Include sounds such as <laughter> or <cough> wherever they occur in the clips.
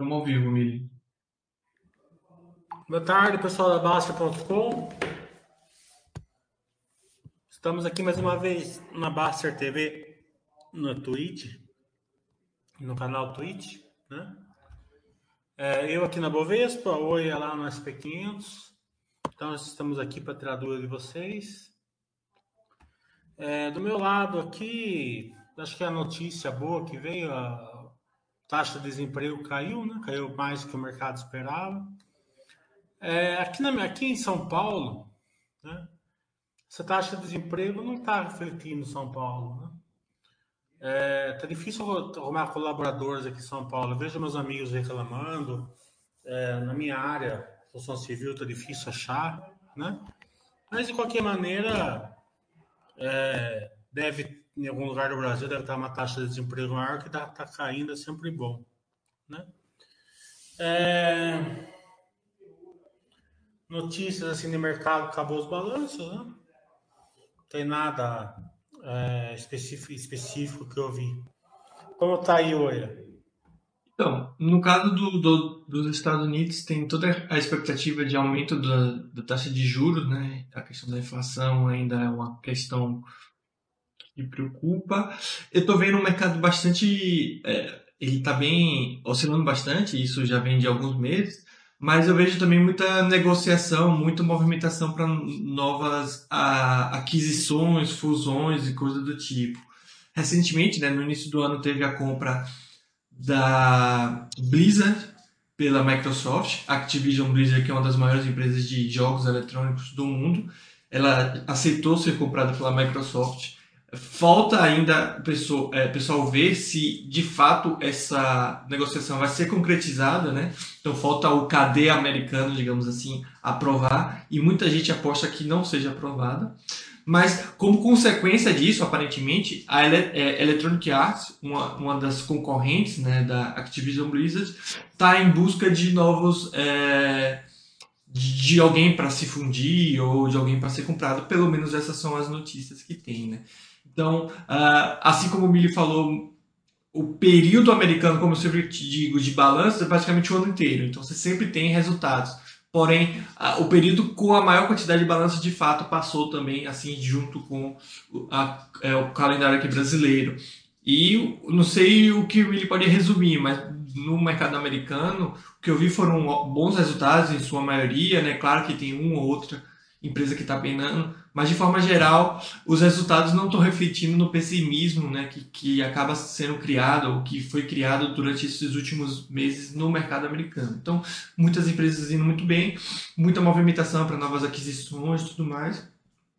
Estamos ao vivo, Mili. Boa tarde, pessoal da Baster.com. Estamos aqui mais uma vez na Baster TV, no Twitch, no canal Twitch, né? É, eu aqui na Bovespa, oi lá no SP500. Então, estamos aqui para tirar dúvida de vocês. É, do meu lado aqui, acho que a notícia boa que veio, a taxa de desemprego caiu, né? Caiu mais do que o mercado esperava. É, aqui, na, aqui em São Paulo, né? Essa taxa de desemprego não está refletindo em São Paulo, né? É, tá difícil arrumar colaboradores aqui em São Paulo. Eu vejo meus amigos reclamando. É, na minha área, construção civil, tá difícil achar, né? Mas de qualquer maneira, é, deve em algum lugar do Brasil deve estar uma taxa de desemprego maior que está tá caindo, é sempre bom, né? É, notícias assim de mercado, acabou os balanços, né? Não tem nada é, específico, específico que eu vi. Como está aí, Oia? Então, no caso do, do, dos Estados Unidos, tem toda a expectativa de aumento da, da taxa de juros, né? A questão da inflação ainda é uma questão que preocupa. Eu estou vendo um mercado bastante. É, ele está bem oscilando bastante, isso já vem de alguns meses, mas eu vejo também muita negociação, muita movimentação para novas a, aquisições, fusões e coisas do tipo. Recentemente, né, no início do ano, teve a compra da Blizzard pela Microsoft, Activision Blizzard, que é uma das maiores empresas de jogos eletrônicos do mundo. Ela aceitou ser comprada pela Microsoft Falta ainda pessoal, é, pessoal ver se de fato essa negociação vai ser concretizada, né? Então falta o KD americano, digamos assim, aprovar e muita gente aposta que não seja aprovada. Mas como consequência disso, aparentemente, a é, Electronic Arts, uma, uma das concorrentes né, da Activision Blizzard, está em busca de novos é, de alguém para se fundir ou de alguém para ser comprado. Pelo menos essas são as notícias que tem, né? Então, uh, assim como o Mili falou, o período americano, como eu sempre digo, de balanço é praticamente o ano inteiro. Então, você sempre tem resultados. Porém, uh, o período com a maior quantidade de balanços de fato passou também, assim, junto com a, é, o calendário aqui brasileiro. E não sei o que o Willi pode resumir, mas no mercado americano, o que eu vi foram bons resultados em sua maioria, né? Claro que tem uma ou outra empresa que está penando, mas de forma geral, os resultados não estão refletindo no pessimismo né, que, que acaba sendo criado, ou que foi criado durante esses últimos meses no mercado americano. Então, muitas empresas indo muito bem, muita movimentação para novas aquisições e tudo mais.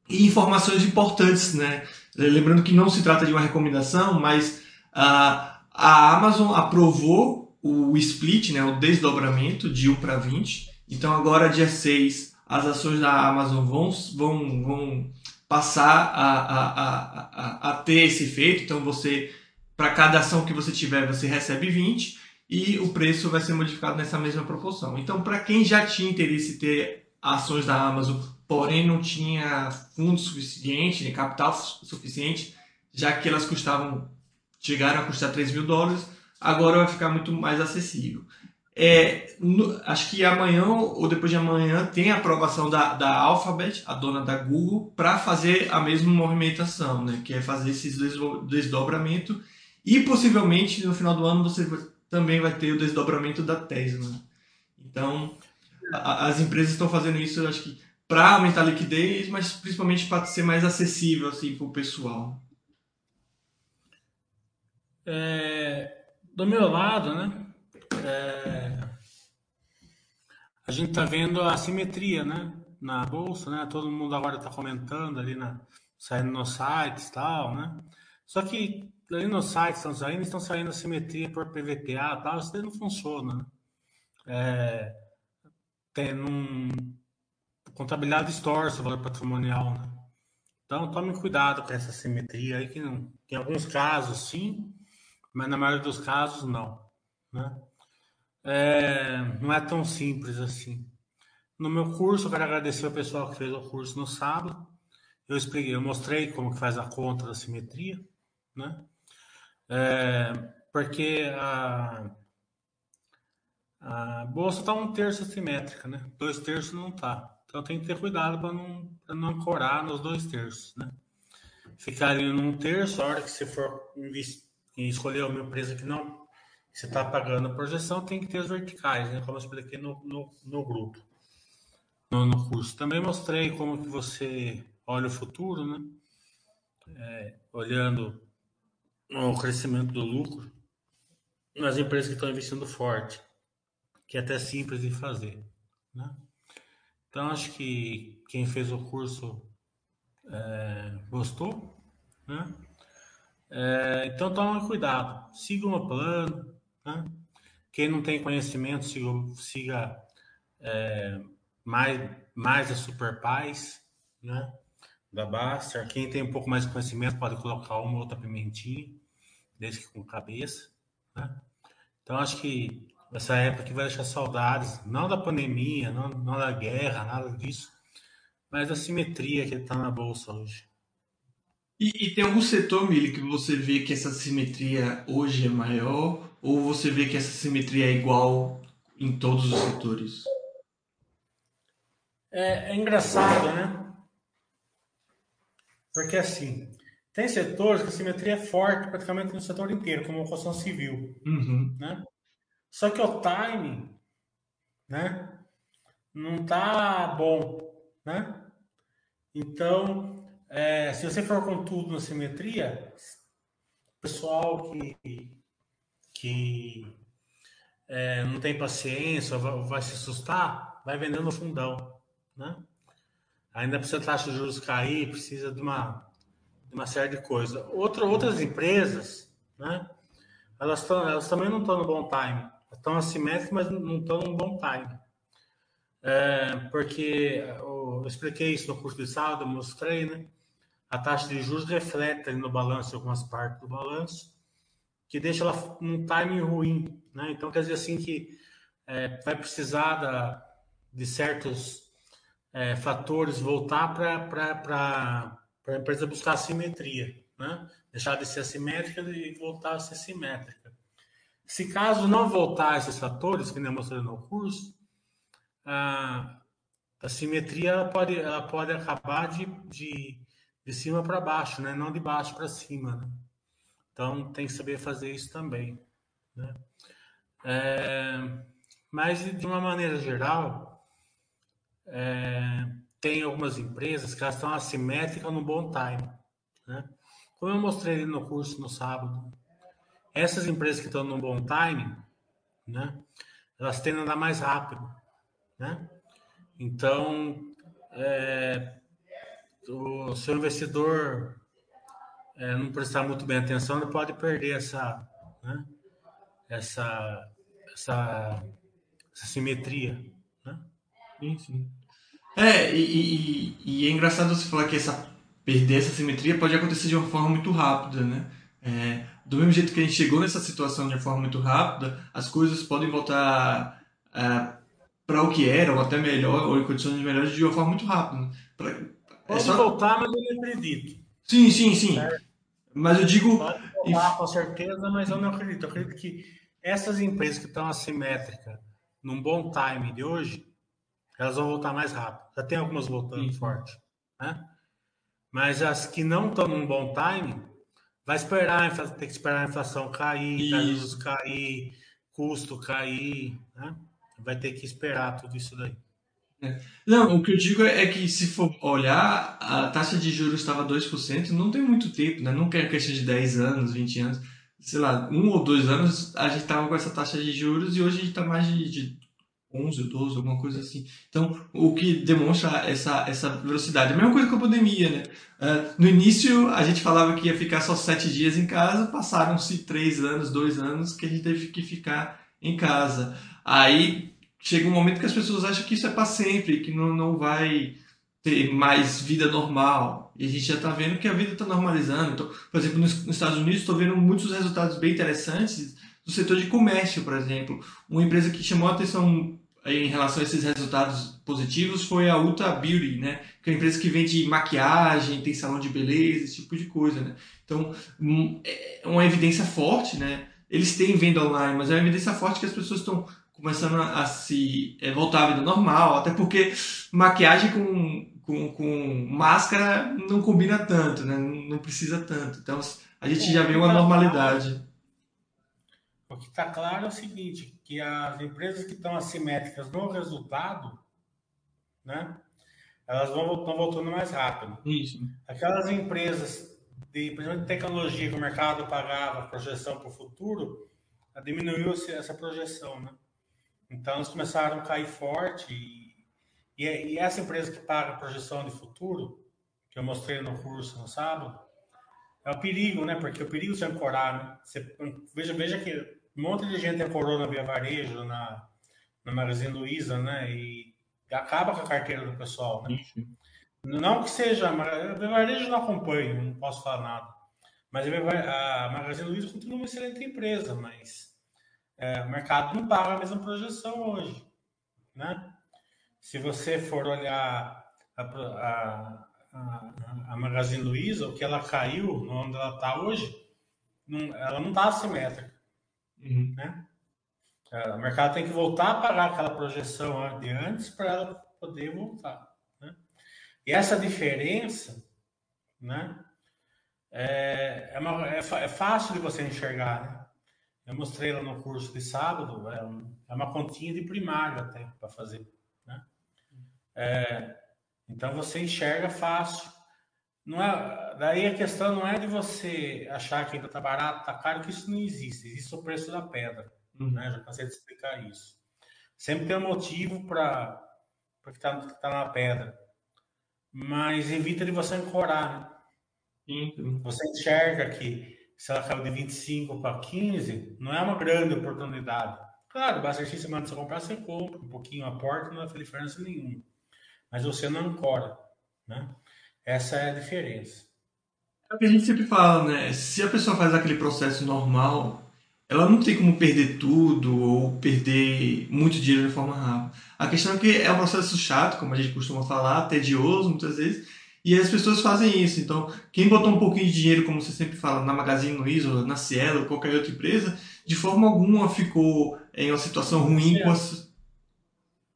E informações importantes, né? Lembrando que não se trata de uma recomendação, mas a, a Amazon aprovou o split, né, o desdobramento de 1 para 20. Então, agora, dia 6, as ações da Amazon vão, vão, vão passar a, a, a, a, ter esse efeito. Então, você, para cada ação que você tiver, você recebe 20 e o preço vai ser modificado nessa mesma proporção. Então, para quem já tinha interesse em ter ações da Amazon, porém não tinha fundo suficiente, nem capital suficiente, já que elas custavam, chegaram a custar 3 mil dólares, agora vai ficar muito mais acessível. É, no, acho que amanhã ou depois de amanhã tem a aprovação da, da Alphabet, a dona da Google, para fazer a mesma movimentação, né? que é fazer esse desdobramento. E possivelmente no final do ano você também vai ter o desdobramento da Tesla. Então, a, as empresas estão fazendo isso, acho que para aumentar a liquidez, mas principalmente para ser mais acessível assim, para o pessoal. É, do meu lado, né? É, a gente está vendo a simetria, né? Na bolsa, né? Todo mundo agora está comentando ali na saindo nos sites tal, né? Só que ali nos sites estão saindo, estão saindo simetria por PVPA tal, isso daí não funciona. Né? É, tem um contabilidade distorce o valor patrimonial, né? Então tome cuidado com essa simetria aí que não, em alguns casos sim, mas na maioria dos casos não, né? É, não é tão simples assim. No meu curso, eu quero agradecer o pessoal que fez o curso no sábado. Eu expliquei, eu mostrei como que faz a conta da simetria, né? É, porque a, A bolsa está um terço assimétrica, né? Dois terços não está. Então tem que ter cuidado para não, não ancorar nos dois terços, né? Ficar ali num terço, a hora que você for escolher uma empresa que não você está pagando a projeção, tem que ter as verticais, né? Como eu expliquei no, no, no grupo, no, no, curso. Também mostrei como que você olha o futuro, né? É, olhando o crescimento do lucro nas empresas que estão investindo forte, que é até simples de fazer, né? Então, acho que quem fez o curso é, gostou, né? É, então, tome cuidado, siga o plano, né? Quem não tem conhecimento, siga, siga é, mais, mais a Super Paz, né? Da Baster. Quem tem um pouco mais de conhecimento pode colocar uma ou outra pimentinha, desde que com cabeça, né? Então, acho que essa época que vai deixar saudades, não da pandemia, não, não da guerra, nada disso, mas da simetria que está na bolsa hoje. E, e, tem algum setor, Mili, que você vê que essa simetria hoje é maior, ou você vê que essa simetria é igual em todos os setores? É, é engraçado, né? Porque assim, tem setores que a simetria é forte praticamente no setor inteiro, como a construção civil, uhum. né? Só que o timing, né? Não tá bom, né? Então, é, se você for com tudo na simetria, o pessoal que, que é, não tem paciência, vai, vai, se assustar, vai vendendo no fundão, né? Ainda precisa taxa de juros cair, precisa de uma, de uma série de coisas. Outra, outras empresas, né? Elas, tão, elas também não estão no bom time estão assimétricas, mas não estão num bom time. É, porque eu expliquei isso no curso de sábado, mostrei, né? A taxa de juros reflete no balanço algumas partes do balanço, que deixa ela num timing ruim, né? Então quer dizer assim que é, vai precisar da, de certos é, fatores voltar para a empresa buscar simetria, né? Deixar de ser assimétrica e voltar a ser simétrica. Se caso não voltar esses fatores, que nem eu mostrei no curso, a, a simetria ela pode, ela pode acabar de, de, de cima para baixo, né? não de baixo para cima. Né? Então tem que saber fazer isso também. Né? É, mas de uma maneira geral, é, tem algumas empresas que elas estão assimétricas no bom time. Né? Como eu mostrei no curso no sábado, essas empresas que estão no bom time, né, elas tendem a andar mais rápido, né? Então, é, o seu investidor é, não prestar muito bem atenção, ele pode perder essa, né, essa, essa, essa simetria, né? Sim, sim. É, e, e, e, é engraçado você falar que essa perder essa simetria pode acontecer de uma forma muito rápida, né? É, do mesmo jeito que a gente chegou nessa situação de forma muito rápida, as coisas podem voltar é, para o que era, ou até melhor, ou em condições melhores, de uma forma muito rápida. Pra, é Pode é só... voltar, mas eu não acredito. Sim, sim, sim. É. Mas eu digo. Pode com certeza, mas eu não acredito. Eu acredito que essas empresas que estão assimétricas, num bom time de hoje, elas vão voltar mais rápido. Já tem algumas voltando sim. forte. Né? Mas as que não estão num bom time, Vai esperar, tem que esperar a inflação cair, juros cair, custo cair, né? Vai ter que esperar tudo isso daí. É. Não, o que eu digo é que se for olhar, a taxa de juros estava 2%, não tem muito tempo, né? Não quer questão de 10 anos, 20 anos. Sei lá, um ou dois anos a gente estava com essa taxa de juros e hoje a gente está mais de, de 11 ou 12, alguma coisa assim. Então, o que demonstra essa, essa velocidade. A mesma coisa com a pandemia, né? Uh, no início, a gente falava que ia ficar só sete dias em casa, passaram-se três anos, dois anos que a gente teve que ficar em casa. Aí chega um momento que as pessoas acham que isso é para sempre, que não, não vai ter mais vida normal. E a gente já está vendo que a vida está normalizando. Então, por exemplo, nos, Estados Unidos, estou vendo muitos resultados bem interessantes do setor de comércio, por exemplo. Uma empresa que chamou a atenção em relação a esses resultados positivos foi a Ulta Beauty, né? Que é uma empresa que vende maquiagem, tem salão de beleza, esse tipo de coisa, né? Então, hum, é uma evidência forte, né? Eles têm venda online, mas é uma evidência forte que as pessoas estão começando a, se é, voltar à vida normal, até porque maquiagem com, com, com máscara não combina tanto, né? Não precisa tanto. Então a gente já vê uma normalidade. O que está claro é o seguinte, que as empresas que estão assimétricas no resultado, né? Elas vão estão voltando mais rápido. Isso. Aquelas empresas de, de tecnologia que o mercado pagava projeção para o futuro, diminuiu essa projeção, né? Então, eles começaram a cair forte. E, e, e essa empresa que paga projeção de futuro, que eu mostrei no curso no sábado, é o perigo, né? Porque o perigo de ancorar, né? Você, veja, veja que um monte de gente ancorou na Via Varejo, na, na Magazine Luiza, né? E acaba com a carteira do pessoal, né? Não que seja... A Via Varejo não acompanha, não posso falar nada. Mas a Magazine Luiza continua uma excelente empresa, mas é, o mercado não paga a mesma projeção hoje, né? Se você for olhar a, a, a, a Magazine Luiza, o que ela caiu, onde ela está hoje, não, ela não está assimétrica, uhum. né? É, o mercado tem que voltar a pagar aquela projeção de antes para ela poder voltar, né? E essa diferença, né? É, é, uma, é, é fácil de você enxergar, né? Eu mostrei lá no curso de sábado, é, é uma continha de primário até para fazer. Né? É, então você enxerga fácil. Não é, daí a questão não é de você achar que está barato, está caro, que isso não existe. Existe o preço da pedra. Uhum. Né? Já cansei de explicar isso. Sempre tem um motivo para que está tá na pedra. Mas evita de você ancorar. Né? Uhum. Você enxerga que se ela caiu de 25 para 15, não é uma grande oportunidade. Claro, basta semana de você comprar, você compra um pouquinho a porta, não vai diferença nenhuma. Mas você não ancora, né? Essa é a diferença. É o que a gente sempre fala, né? Se a pessoa faz aquele processo normal, ela não tem como perder tudo ou perder muito dinheiro de forma rápida. A questão é que é um processo chato, como a gente costuma falar, tedioso muitas vezes, e as pessoas fazem isso. Então, quem botou um pouquinho de dinheiro, como você sempre fala, na Magazine Luiza, na Cielo, ou qualquer outra empresa, de forma alguma ficou em uma situação ruim com a,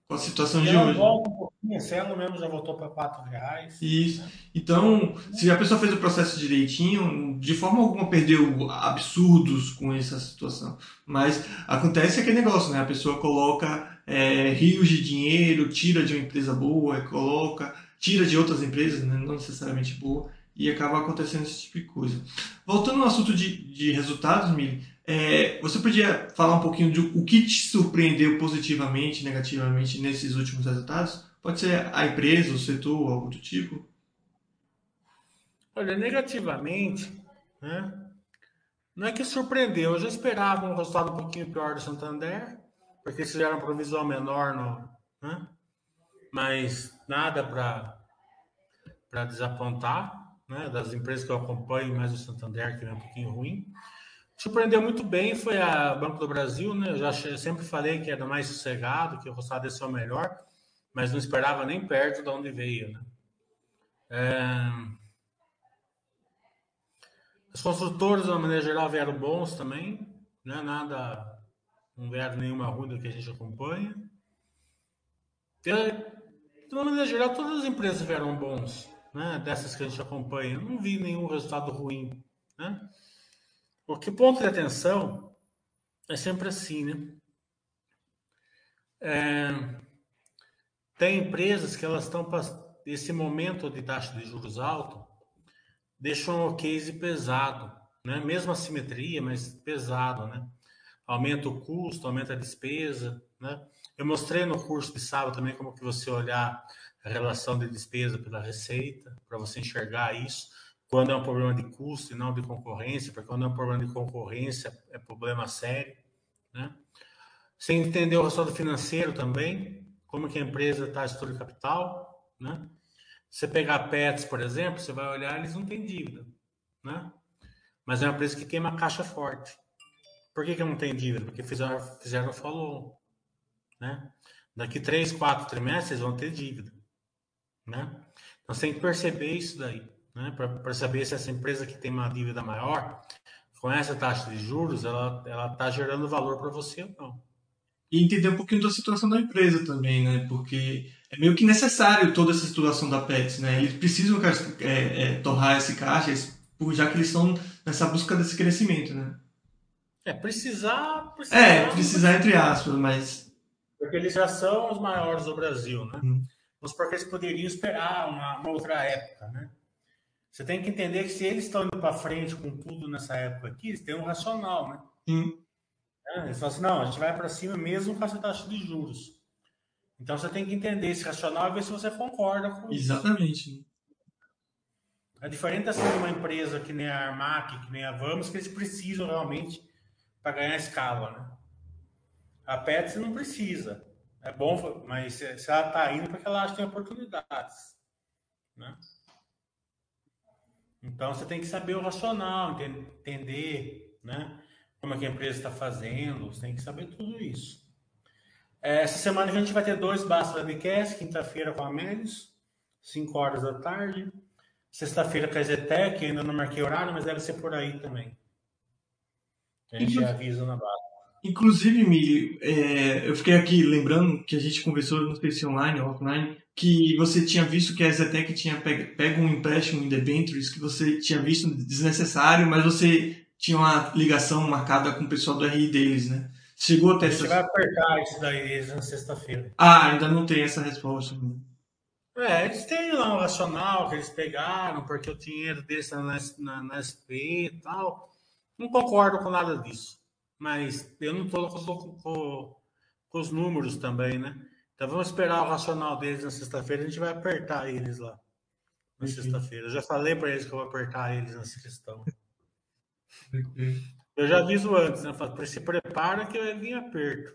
com a situação e de hoje. Volta um pouquinho, a Cielo mesmo já voltou para 4 reais. Isso. Então, se a pessoa fez o processo direitinho, de forma alguma perdeu absurdos com essa situação. Mas acontece aquele negócio, né? A pessoa coloca é, rios de dinheiro, tira de uma empresa boa, coloca tira de outras empresas, né, não necessariamente boa, e acaba acontecendo esse tipo de coisa. Voltando ao assunto de, de resultados, Mili, é, você podia falar um pouquinho de o que te surpreendeu positivamente, negativamente nesses últimos resultados? Pode ser a empresa, o setor, algo do tipo? Olha, negativamente, né? Não é que surpreendeu, eu já esperava um resultado um pouquinho pior do Santander, porque eles fizeram um provisão menor no, né? Mas nada para desapontar, né? Das empresas que eu acompanho, mais o Santander, que é um pouquinho ruim. Surpreendeu muito bem foi a Banco do Brasil, né? Eu já sempre falei que era mais sossegado, que o resultado ia ser o melhor, mas não esperava nem perto de onde veio, né? É... Os construtores, de uma maneira geral, vieram bons também, né? Nada, não vieram nenhuma ruim do que a gente acompanha. De uma maneira geral, todas as empresas vieram bons, né? Dessas que a gente acompanha. Não vi nenhum resultado ruim, né? Porque ponto de atenção é sempre assim, né? É, tem empresas que elas estão esse momento de taxa de juros alto deixam o case pesado, né? Mesmo a simetria, mas pesado, né? Aumenta o custo, aumenta a despesa, né? Eu mostrei no curso de sábado também como que você olhar a relação de despesa pela receita, para você enxergar isso, quando é um problema de custo e não de concorrência, porque quando é um problema de concorrência é problema sério, né? Você entender o resultado financeiro também, como que a empresa está estrutura capital, né? Você pegar Pets, por exemplo, você vai olhar, eles não têm dívida, né? Mas é uma empresa que queima caixa forte. Por que, que não tem dívida? Porque fizeram, fizeram follow né? Daqui três, quatro trimestres vão ter dívida, né? Então você tem que perceber isso daí, né? Para saber se essa empresa que tem uma dívida maior, com essa taxa de juros, ela ela está gerando valor para você ou não. e entender um pouquinho da situação da empresa também, né? Porque é meio que necessário toda essa situação da Pets, né? Eles precisam é, é, torrar esse caixa, já que eles estão nessa busca desse crescimento, né? É, precisar, precisar... É, precisar entre aspas, mas... Porque eles já são os maiores do Brasil, né? Hum. Mas porque eles poderiam esperar uma, uma outra época, né? Você tem que entender que se eles estão indo para frente com tudo nessa época aqui, eles têm um racional, né? É, eles falam assim, não, a gente vai para cima mesmo com essa taxa de juros. Então você tem que entender esse racional e ver se você concorda com isso. Exatamente. É diferente assim de uma empresa que nem a Armac, que nem a Vamos, que eles precisam realmente para ganhar escala, né? A Pets não precisa. É bom, mas se ela está indo porque ela acha que tem oportunidades, né? Então você tem que saber o racional, entender, né? Como é que a empresa está fazendo, você tem que saber tudo isso. É, essa semana a gente vai ter dois Basta Webcast, quinta-feira com a Médios, 5 horas da tarde. Sexta-feira com a Zetec, ainda não marquei horário, mas deve ser por aí também. A gente avisa na base. Inclusive, Mili, é, eu fiquei aqui lembrando que a gente conversou, não sei se online ou offline, que você tinha visto que a Zetec tinha pego, pego um empréstimo em debentures que você tinha visto desnecessário, mas você tinha uma ligação marcada com o pessoal do RI deles, né? Chegou até Você vai apertar isso daí na sexta-feira. Ah, ainda não tem essa resposta. É, eles têm lá um racional que eles pegaram, porque o dinheiro deles está na, na, na SP e tal. Não concordo com nada disso. Mas eu não estou com, com, com os números também, né? Então vamos esperar o racional deles na sexta-feira. A gente vai apertar eles lá na sexta-feira. Eu já falei para eles que eu vou apertar eles nessa questão. Eu já aviso antes, né? Falo, se prepara que eu vim aperto.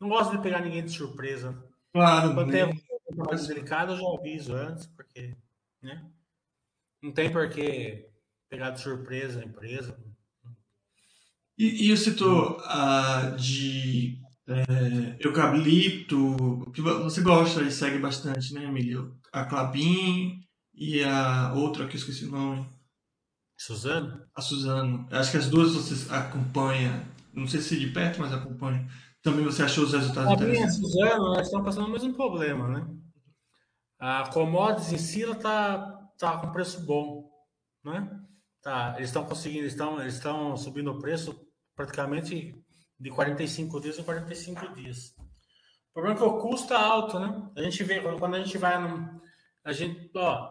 Não gosto de pegar ninguém de surpresa. Claro. Quando tem coisa mais delicada, eu já aviso antes, porque, né? Não tem por que pegar de surpresa a empresa. E, e eu citou uh, de é, eucalipto, que você gosta e segue bastante, né, Emílio? A Clabin e a outra que eu esqueci o nome. Suzano? A Suzano. Acho que as duas você acompanha, não sei se de perto, mas acompanha. Também você achou os resultados a interessantes? A Suzano, elas estão passando o mesmo problema, né? A commodities em si, ela tá, tá com preço bom, né? Tá, eles estão conseguindo, estão, eles estão subindo o preço praticamente de 45 dias a 45 dias. O problema é que o custo é alto, né? A gente vê, quando a gente vai no. A gente, ó,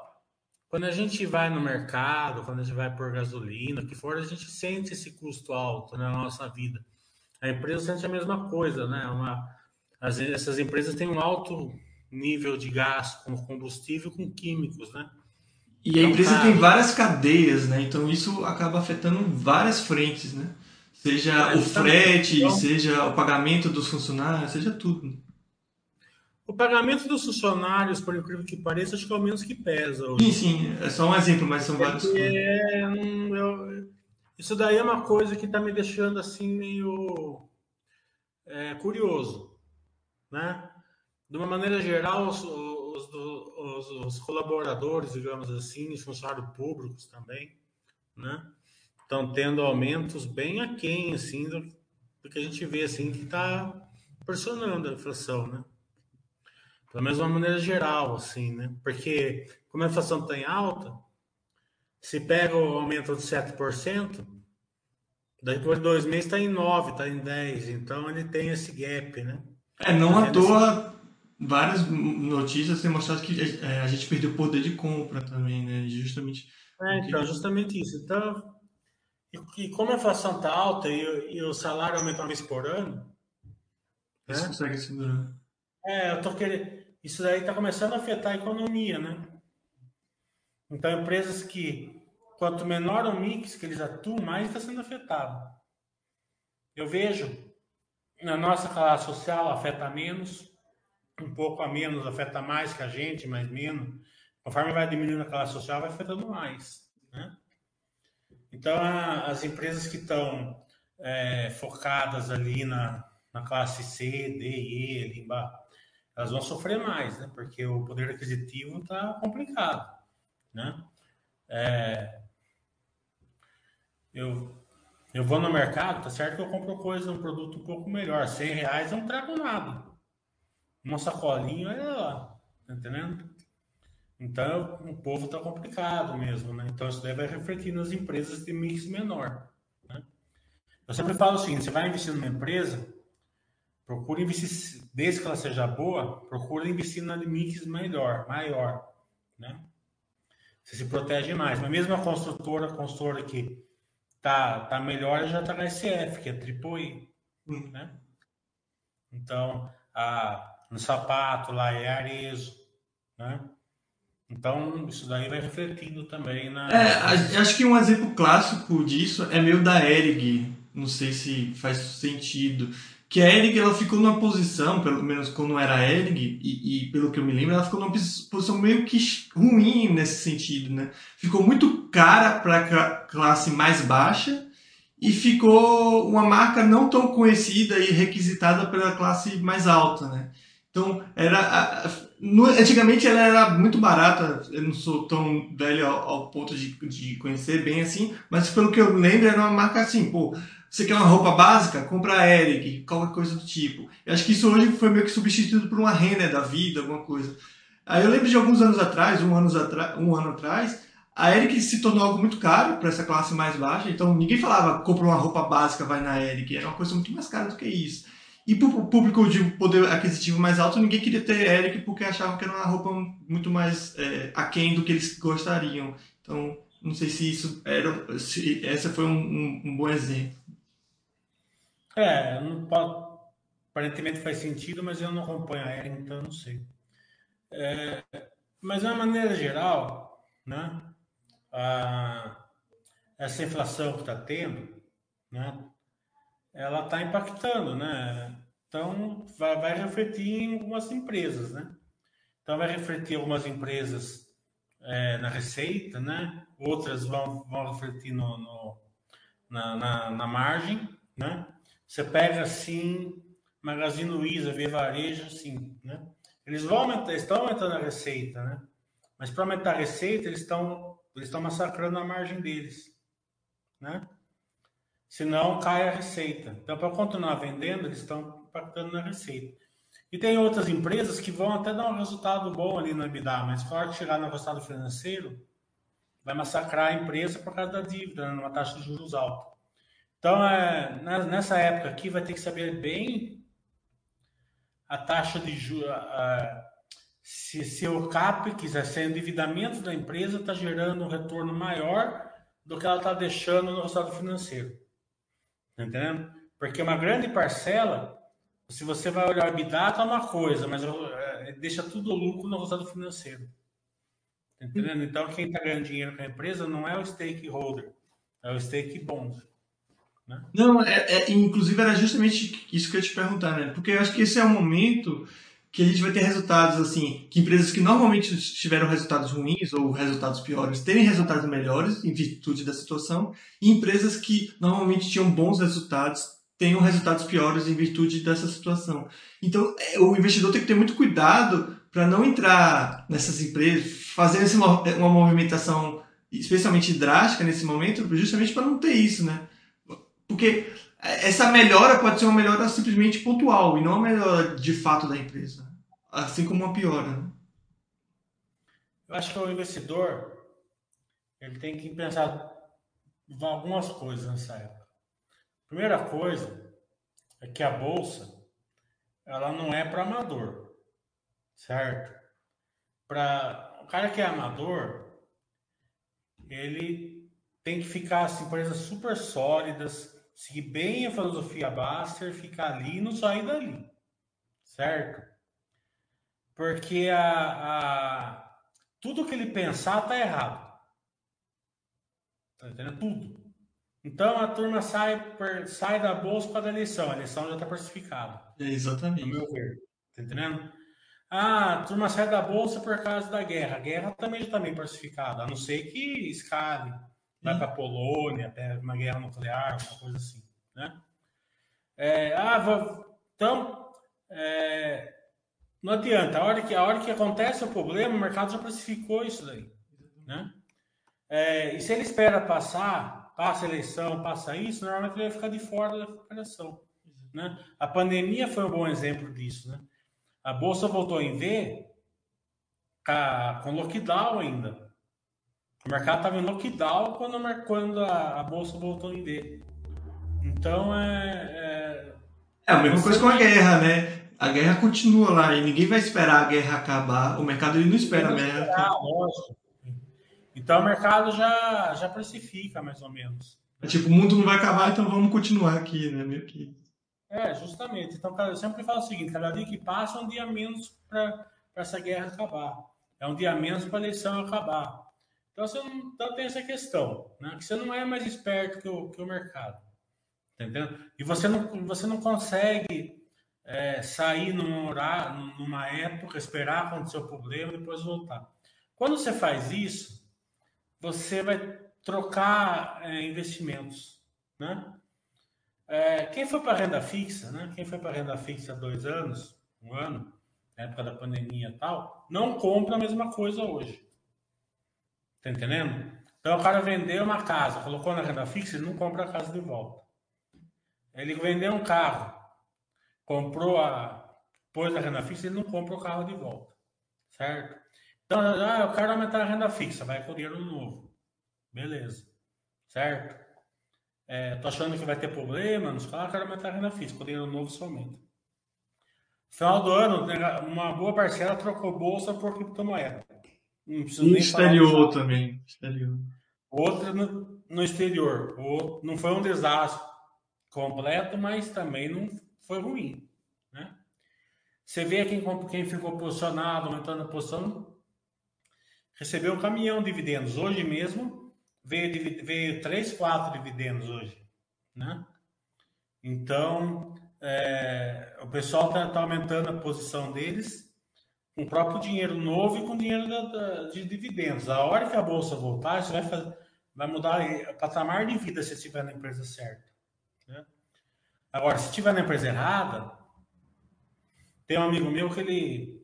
quando a gente vai no mercado, quando a gente vai por gasolina, o que for, a gente sente esse custo alto né, na nossa vida. A empresa sente a mesma coisa, né? Uma, as, essas empresas têm um alto nível de gasto com combustível com químicos, né? E a então, empresa tá... tem várias cadeias, né? Então isso acaba afetando várias frentes, né? Seja é, o frete, então, seja o pagamento dos funcionários, seja tudo. O pagamento dos funcionários, por incrível que pareça, acho que é o menos que pesa. Hoje. Sim, sim, é só um exemplo, mas são vários. É, eu, isso daí é uma coisa que está me deixando assim meio é, curioso, né? De uma maneira geral, os, os, os, os colaboradores, digamos assim, os funcionários públicos também, né? Estão tendo aumentos bem aquém, assim, do, do que a gente vê, assim, que está pressionando a inflação, né? Pelo menos de uma maneira geral, assim, né? Porque como a inflação está em alta, se pega o aumento de 7%, depois de dois meses está em 9%, está em 10%. Então ele tem esse gap, né? É, não à toa, várias notícias têm mostrado que é, a gente perdeu poder de compra também, né? Justamente. É, então, justamente isso. Então, e, e como a inflação está alta e, e, o salário aumenta uma vez por ano. Né? Segurar. É, eu tô querendo. Isso daí está começando a afetar a economia, né? Então, empresas que, quanto menor o mix que eles atuam, mais está sendo afetado. Eu vejo na nossa classe social afeta menos, um pouco a menos afeta mais que a gente, mas menos. Conforme vai diminuindo a classe social, vai afetando mais, né? Então, a, as empresas que estão é, focadas ali na, na classe C, D e E, ali embaixo, elas vão sofrer mais, né? Porque o poder aquisitivo está complicado, né? É, eu, Eu vou no mercado, tá certo que eu compro coisa, um produto um pouco melhor. 100 reais eu não trago nada. Uma sacolinha, olha lá. Tá entendendo? Então, o povo tá complicado mesmo, né? Então, isso daí vai refletir nas empresas de mix menor. Né? Eu sempre falo o seguinte: você vai investir numa empresa, procura investir, desde que ela seja boa, procura investir na mix melhor, maior, né? Você se protege mais. Mas mesmo a construtora, a construtora que tá, tá melhor, já tá na SF, que é AAA, hum. né? Então, a, no sapato lá é Arezo, né? Então, isso daí vai refletindo também na. É, acho que um exemplo clássico disso é meio da Erig. Não sei se faz sentido. Que a Erig ela ficou numa posição, pelo menos quando era a Erig, e, e, pelo que eu me lembro, ela ficou numa posição meio que ruim nesse sentido, né? Ficou muito cara para a classe mais baixa e ficou uma marca não tão conhecida e requisitada pela classe mais alta, né? Então, era no, antigamente ela era muito barata, eu não sou tão velho ao, ao, ponto de, de conhecer bem assim, mas pelo que eu lembro era uma marca assim, pô, você quer uma roupa básica? Compra a Eric, qualquer coisa do tipo. Eu acho que isso hoje foi meio que substituído por uma Renner da vida, alguma coisa. Aí eu lembro de alguns anos atrás, um ano, atra um ano atrás, a Eric se tornou algo muito caro para essa classe mais baixa, então ninguém falava compra uma roupa básica, vai na Eric, era uma coisa muito mais cara do que isso. E para o público de poder aquisitivo mais alto, ninguém queria ter Eric porque achavam que era uma roupa muito mais é, aquém do que eles gostariam. Então, não sei se isso era. Se essa foi um, um, um bom exemplo. É, não aparentemente faz sentido, mas eu não acompanho a Eric, então não sei. É, mas, de uma maneira geral, né, a, essa inflação que está tendo, né, ela está impactando, né? Então, vai, vai, refletir em algumas empresas, né? Então, vai refletir algumas empresas é, na receita, né? Outras vão, vão refletir no, no na, na, na, margem, né? Você pega, assim, Magazine Luiza, Via Varejo, assim, né? Eles vão aumentar, estão aumentando a receita, né? Mas para aumentar a receita, eles estão eles estão massacrando a margem deles, né? senão cai a receita. Então, para continuar vendendo, eles estão impactando na receita. E tem outras empresas que vão até dar um resultado bom ali no EBITDA, mas claro que chegar no resultado financeiro, vai massacrar a empresa por causa da dívida, né, numa taxa de juros alta. Então, é, nessa época aqui, vai ter que saber bem a taxa de juros. Se, se o CAP quiser ser endividamento da empresa, está gerando um retorno maior do que ela está deixando no resultado financeiro. Tá entendendo? Porque uma grande parcela, se você vai olhar o EBITDA, tá uma coisa, mas é, deixa tudo lucro no resultado financeiro. Tá entendendo? Então, quem está ganhando dinheiro com a empresa não é o stakeholder, é o stake bond. Né? Não, é, é, inclusive era justamente isso que eu ia te perguntar, né? Porque eu acho que esse é o momento que a gente vai ter resultados assim, que empresas que normalmente tiveram resultados ruins ou resultados piores terem resultados melhores em virtude da situação, e empresas que normalmente tinham bons resultados tenham resultados piores em virtude dessa situação. Então, é, o investidor tem que ter muito cuidado para não entrar nessas empresas, fazer uma movimentação especialmente drástica nesse momento, justamente para não ter isso, né? Porque essa melhora pode ser uma melhora simplesmente pontual e não uma melhora de fato da empresa, assim como uma piora. Né? Eu acho que o investidor ele tem que pensar algumas coisas nessa época. Primeira coisa é que a bolsa ela não é para amador, certo? Para o cara que é amador, ele tem que ficar assim, empresas super sólidas, seguir bem a filosofia Baster, ficar ali e não sair dali, certo? Porque a, a, tudo que ele pensar tá errado. Tá entendendo? Tudo. Então a turma sai, sai da bolsa para a eleição. A eleição já está pacificada. É exatamente. No meu ver. Tá entendendo? Ah, a turma sai da bolsa por causa da guerra. A guerra também já está bem pacificada, a não ser que escale vai para a Polônia, até uma guerra nuclear, uma coisa assim, né? É, ah, então, é, não adianta. A hora, que, a hora que acontece o problema, o mercado já precificou isso daí, né? É, e se ele espera passar, passa eleição, passa isso, normalmente ele vai ficar de fora da recuperação. Né? A pandemia foi um bom exemplo disso. Né? A Bolsa voltou em V com lockdown ainda. O mercado estava em lockdown quando, quando a, a, Bolsa voltou em V. Então é. É, é a mesma coisa com a guerra, né? A guerra continua lá e ninguém vai esperar a guerra acabar. O mercado ele não espera a guerra. Lógico. Então o mercado já, já precifica, mais ou menos. É tipo, o mundo não vai acabar, então vamos continuar aqui, né? Meio que. É, justamente. Então, eu sempre falo o seguinte: cada dia que passa é um dia menos para essa guerra acabar. É um dia menos para a eleição acabar. Então, você não, então tem essa questão, né? Que você não é mais esperto que o, que o mercado. Entendeu? E você não, você não consegue é, sair num horário, numa época, esperar acontecer o problema e depois voltar. Quando você faz isso, você vai trocar é, investimentos, né? É, quem foi para renda fixa, né? Quem foi para renda fixa dois anos, um ano, na época da pandemia e tal, não compra a mesma coisa hoje. Tá entendendo? Então o cara vendeu uma casa, colocou na renda fixa, ele não compra a casa de volta. Ele vendeu um carro, comprou a. pôs a renda fixa, ele não compra o carro de volta. Certo? Então, ah, eu quero aumentar a renda fixa, vai com dinheiro novo. Beleza. Certo? É, tô achando que vai ter problema nos carros, quero aumentar a renda fixa, com dinheiro novo somente. Final do ano, uma boa parcela trocou bolsa por criptomoeda. Não preciso nem exterior também. Exterior. Outra no, no exterior. O, não foi um desastre completo, mas também não foi ruim. Né? Você vê quem, quem ficou posicionado, aumentando a posição, recebeu um caminhão de dividendos. Hoje mesmo veio, veio 3, 4 dividendos hoje. Né? Então, é, o pessoal está tá aumentando a posição deles com o próprio dinheiro novo e com dinheiro da, da, de dividendos. A hora que a bolsa voltar, isso vai, fazer, vai mudar o patamar de vida se estiver na empresa certa. Né? Agora, se estiver na empresa errada, tem um amigo meu que ele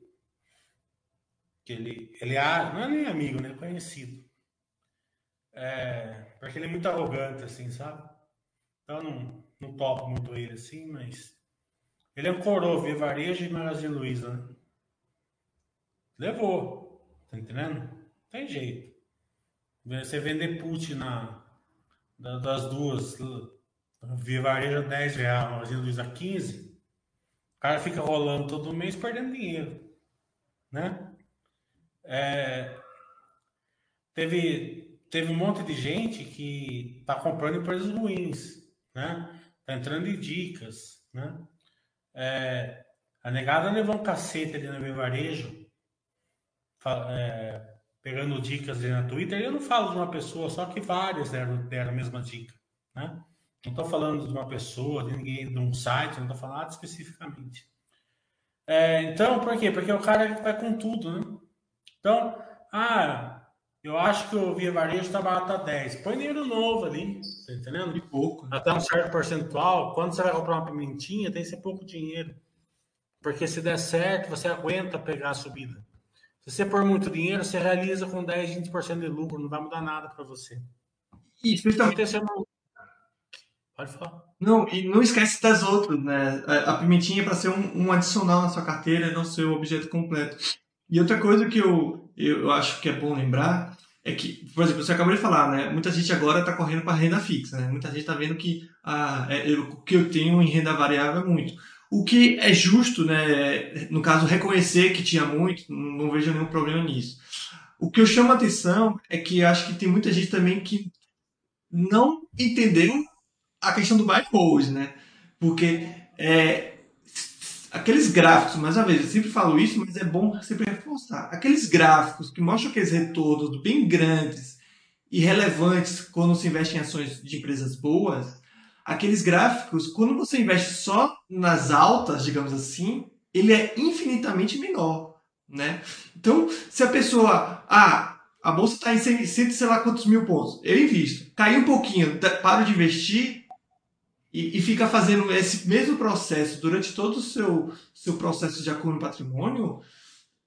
que ele, ele é, não é nem amigo, né? Conhecido. É, porque ele é muito arrogante, assim, sabe? Então não, não topo muito ele assim, mas ele é coroa, via varejo e Magazine Luiza, né? Levou, tá entendendo? Tem jeito. Você vender put na, das duas, via varejo 10 reais, Magazine Luiza 15, o cara fica rolando todo mês perdendo dinheiro, né? É, teve, teve um monte de gente que está comprando empresas ruins, né? Tá entrando em dicas, né? É, a negada levou um cacete ali no meu varejo, é, pegando dicas ali na Twitter. Eu não falo de uma pessoa, só que várias deram, deram a mesma dica, né? Não estou falando de uma pessoa, de ninguém, de um site, não estou falando nada especificamente. É, então, por quê? Porque o cara vai com tudo, né? Então, ah, eu acho que o Via Varejo está barato a 10. Põe dinheiro novo ali, tá entendendo? De pouco. Né? Até um certo percentual. Quando você vai comprar uma pimentinha, tem que ser pouco dinheiro. Porque se der certo, você aguenta pegar a subida. Se você pôr muito dinheiro, você realiza com 10, 20% de lucro, não vai mudar nada para você. Isso, então... Pode falar. Não, e não esquece das outras, né? A pimentinha é para ser um, um adicional na sua carteira, não ser o objeto completo. E outra coisa que eu, eu acho que é bom lembrar é que, por exemplo, você acabou de falar, né? Muita gente agora está correndo para renda fixa, né? Muita gente está vendo que ah, é, eu, o que eu tenho em renda variável é muito. O que é justo, né? No caso, reconhecer que tinha muito, não vejo nenhum problema nisso. O que eu chamo a atenção é que acho que tem muita gente também que não entendeu a questão do buy hold, né? Porque é, aqueles gráficos, mais uma vez, eu sempre falo isso, mas é bom sempre reforçar. Aqueles gráficos que mostram aqueles retornos bem grandes e relevantes quando se investe em ações de empresas boas, aqueles gráficos, quando você investe só nas altas, digamos assim, ele é infinitamente menor, né? Então, se a pessoa, ah, a bolsa está em 100, sei lá quantos mil pontos, eu invisto, caiu um pouquinho, paro de investir, e, e, fica fazendo esse mesmo processo durante todo o seu, seu processo de acúmulo patrimônio,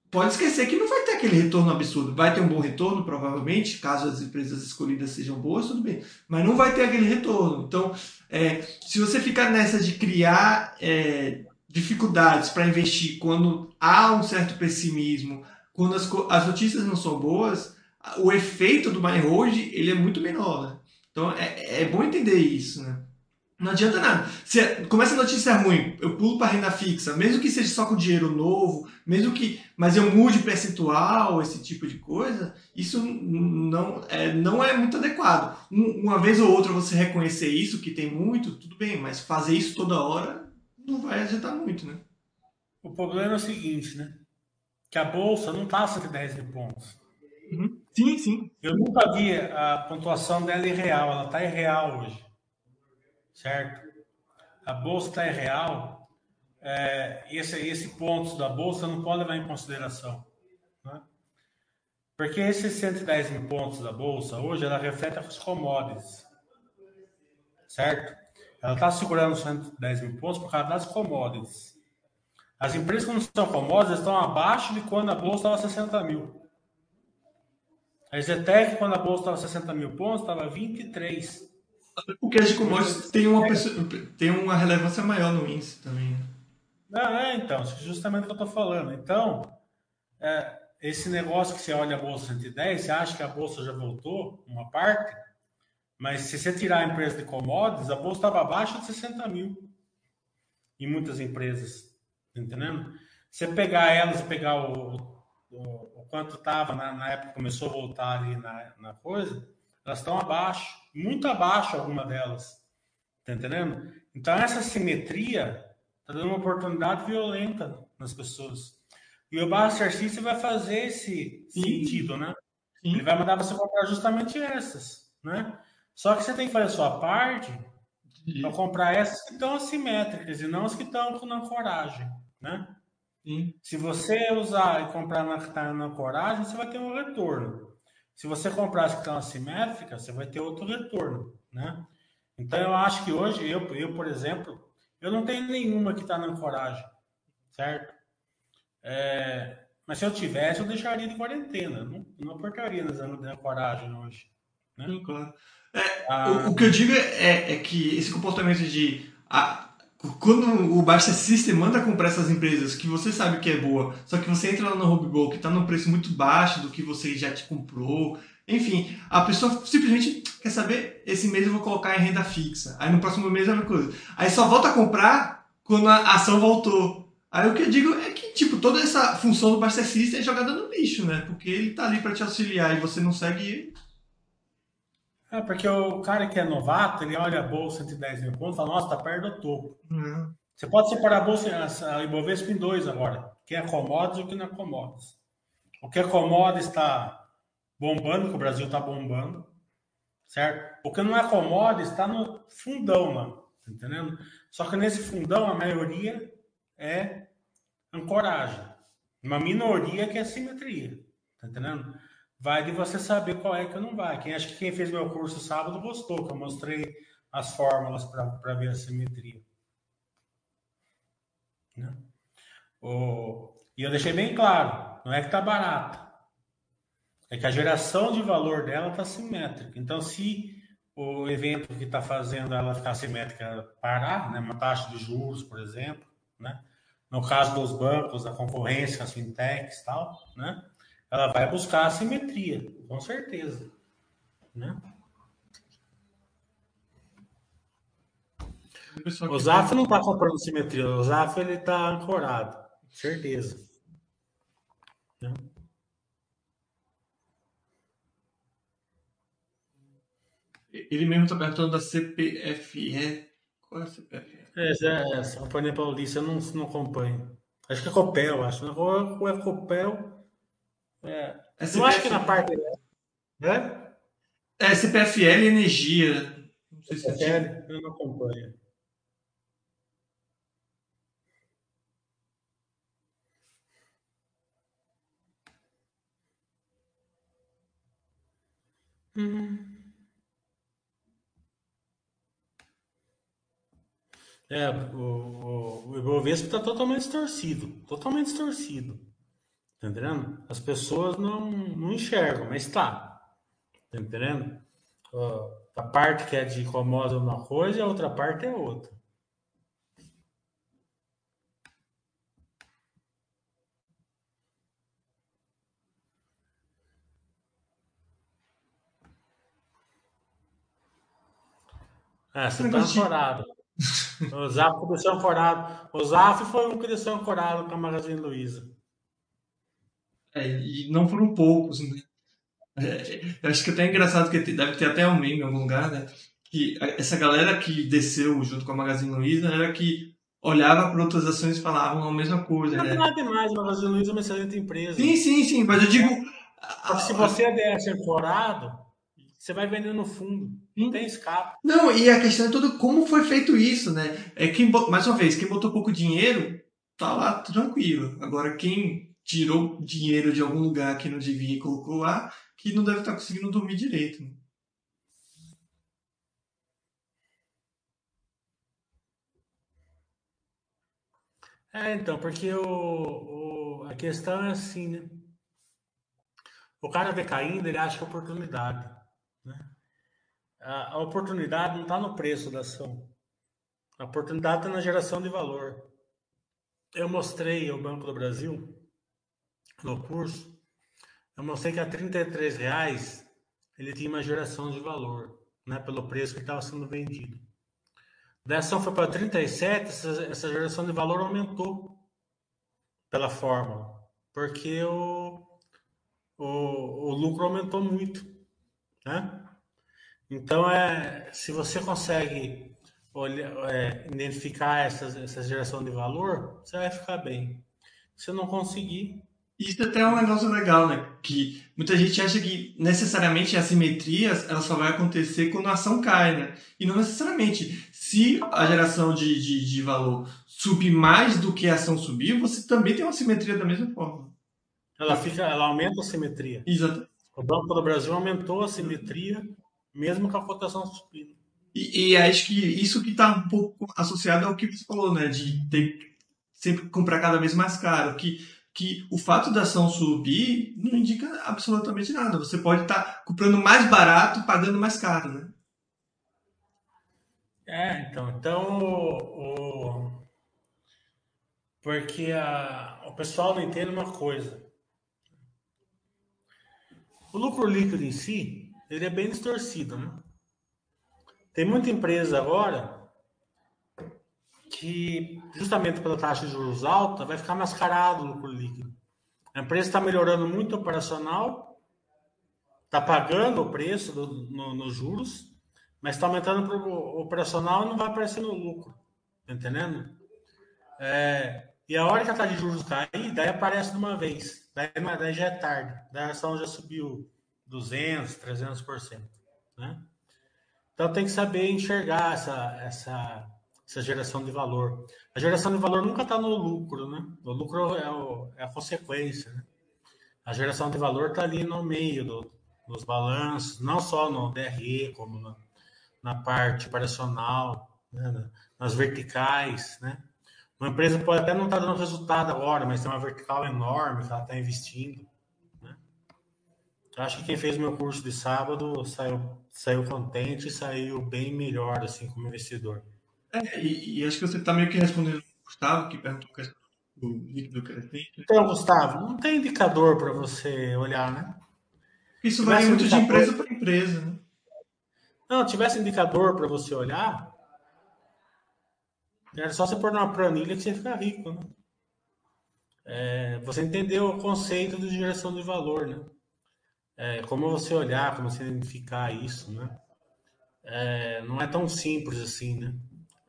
pode esquecer que não vai ter aquele retorno absurdo. Vai ter um bom retorno, provavelmente, caso as empresas escolhidas sejam boas, tudo bem. Mas não vai ter aquele retorno. Então, é, se você ficar nessa de criar é, dificuldades para investir quando há um certo pessimismo, quando as, as notícias não são boas, o efeito do buy and hold ele é muito menor. Né? Então, é, é bom entender isso, né? Não adianta nada. Se é, começa a notícia ruim, eu pulo para renda fixa, mesmo que seja só com dinheiro novo, mesmo que, mas eu mude percentual, esse tipo de coisa, isso não é, não é muito adequado. Um, uma vez ou outra você reconhecer isso, que tem muito, tudo bem, mas fazer isso toda hora não vai adiantar muito, né? O problema é o seguinte, né? Que a bolsa não passa de 10 mil pontos. Uhum. Sim, sim. Eu nunca vi a pontuação dela irreal, ela está irreal hoje certo? A bolsa está irreal, é, esse, esse ponto da bolsa não pode levar em consideração. Né? Porque esses 110 mil pontos da bolsa, hoje, ela reflete as commodities, certo? Ela está segurando 110 mil pontos por causa das commodities. As empresas que não são commodities estão abaixo de quando a bolsa estava 60 mil. A Zetec, quando a bolsa estava 60 mil pontos, estava 23. O de commodities tem uma, tem uma relevância maior no índice também. Não, é, então, justamente o que eu estou falando. Então, é, esse negócio que você olha a Bolsa 110, você acha que a Bolsa já voltou, uma parte, mas se você tirar a empresa de commodities, a Bolsa estava abaixo de 60 mil em muitas empresas, tá entendendo? Você pegar elas pegar o, o, o quanto estava na, na, época começou a voltar ali na, na coisa, elas estão abaixo, muito abaixo alguma delas. Tá entendendo? Então essa simetria está dando uma oportunidade violenta nas pessoas. E o System vai fazer esse Sim. sentido, né? Sim. Ele vai mandar você comprar justamente essas, né? Só que você tem que fazer a sua parte para comprar essas que estão assimétricas e não as que estão na coragem, né? Sim. Se você usar e comprar na que está na coragem, você vai ter um retorno. Se você comprar as que estão assimétricas, você vai ter outro retorno, né? Então eu acho que hoje, eu, eu por exemplo, eu não tenho nenhuma que está na ancoragem, certo? É, mas se eu tivesse, eu deixaria de quarentena. Não, não apertaria nas ancoragem hoje. Né? Sim, claro. É, ah, o, o, que eu digo é, é, que esse comportamento de a, quando o Baixa System manda comprar essas empresas que você sabe que é boa, só que você entra lá no Robigo que está num preço muito baixo do que você já te comprou, enfim, a pessoa simplesmente quer saber, esse mês eu vou colocar em renda fixa, aí no próximo mês é a mesma coisa. Aí só volta a comprar quando a ação voltou. Aí o que eu digo é que, tipo, toda essa função do Baixa System é jogada no lixo, né? Porque ele tá ali para te auxiliar e você não segue é, porque o cara que é novato, ele olha a bolsa de 10 mil pontos e fala, nossa, tá perto do topo. Uhum. Você pode separar a bolsa, a Ibovespa em dois agora. O que é commodities e o que não é commodities. O que é commodities está bombando, que o Brasil está bombando, certo? O que não é commodities está no fundão lá, tá entendendo? Só que nesse fundão, a maioria é ancoragem. Uma minoria que é simetria, tá entendendo? Vai de você saber qual é que não vai. Quem acho que quem fez meu curso sábado gostou, que eu mostrei as fórmulas para ver a simetria. Né? O, e eu deixei bem claro, não é que está barato. É que a geração de valor dela está simétrica. Então, se o evento que está fazendo ela ficar simétrica parar, né, uma taxa de juros, por exemplo, né, no caso dos bancos, a concorrência, as fintechs e tal, né, ela vai buscar a simetria, com certeza. Né? O Zaf não está comprando simetria, o Zaf ele está ancorado, certeza. Né? Ele mesmo está perguntando da CPFE. Qual é a CPFE? É, é, essa Companhia Paulista eu não, não acompanho. Acho que é Copel, acho. Ou é Copel é. é CPF... acho que na parte. É? É CPFL Energia. Não sei se CPFL, eu não acompanho. Hum. É, o, o, o Ibovespa está totalmente distorcido. Totalmente distorcido. Tá entendendo? As pessoas não, não enxergam, mas tá. Tá entendendo? a parte que é de incomoda uma coisa e a outra parte é outra. É, você tá ancorado. O Zaf desceu ancorado. O Zaf foi um que desceu ancorado com a Magazine Luiza. É, e não foram poucos, né? É, acho que até é engraçado que deve ter até um meme em algum lugar, né? Que essa galera que desceu junto com a Magazine Luiza era que olhava para outras ações e falavam a mesma coisa, não né? Não é demais, a Magazine Luiza é uma excelente empresa. Sim, sim, sim, mas eu digo... se você é DS ancorado, você vai vender no fundo. Não tem escape. Não, e a questão é toda como foi feito isso, né? É quem, mais uma vez, quem botou pouco dinheiro, tá lá tranquilo. Agora, quem tirou dinheiro de algum lugar que não devia e colocou lá, que não deve estar conseguindo dormir direito. Né? É, então, porque o, o, a questão é assim, né? O cara vê caindo, ele acha é oportunidade. Né? A, a oportunidade não está no preço da ação. A oportunidade está na geração de valor. Eu mostrei ao Banco do Brasil, no curso, eu mostrei que a 33 reais ele tinha uma geração de valor, né, pelo preço que estava sendo vendido. Da ação foi para 37, essa, essa geração de valor aumentou pela fórmula, porque o, o, o lucro aumentou muito, né? Então, é, se você consegue olhar, é, identificar essa, essa geração de valor, você vai ficar bem. Se não conseguir, isso até é um negócio legal, né? Que muita gente acha que necessariamente a simetria ela só vai acontecer quando a ação cai, né? E não necessariamente. Se a geração de, de, de valor subir mais do que a ação subiu, você também tem uma simetria da mesma forma. Ela fica, ela aumenta a simetria. Exato. O Banco do Brasil aumentou a simetria, mesmo com a cotação subindo. E, e acho que isso que está um pouco associado ao que você falou, né? De ter sempre comprar cada vez mais caro. Que que o fato da ação subir não indica absolutamente nada. Você pode estar tá comprando mais barato, pagando mais caro, né? É, então, então o, o porque a, o pessoal não entende uma coisa. O lucro líquido em si, ele é bem distorcido, né? Tem muita empresa agora que, justamente pela taxa de juros alta, vai ficar mascarado o lucro líquido. A empresa está melhorando muito o operacional, está pagando o preço do, no, nos juros, mas está aumentando o operacional e não vai aparecer no lucro. Tá entendendo? É, e a hora que a taxa de juros cair, daí aparece de uma vez. Daí, daí já é tarde. Daí a ação já subiu 200, 300%. Né? Então tem que saber enxergar essa, essa essa geração de valor. A geração de valor nunca está no lucro, né? O lucro é, o, é, a consequência, né? A geração de valor está ali no meio do, dos balanços, não só no DRE, como na, na parte operacional, né? nas verticais, né? Uma empresa pode até não estar tá dando resultado agora, mas tem uma vertical enorme que ela está investindo. Né? Eu acho que quem fez meu curso de sábado saiu, saiu contente e saiu bem melhor assim como investidor. É, e, e, acho que você está meio que respondendo o Gustavo, que perguntou a questão do líquido crescente. Então, Gustavo, não tem indicador para você olhar, né? Isso varia muito de empresa para empresa, né? Não, tivesse indicador para você olhar, era só você pôr numa planilha que você fica rico, né? É, você entendeu o conceito de geração de valor, né? É, como você olhar, como você identificar isso, né? É, não é tão simples assim, né?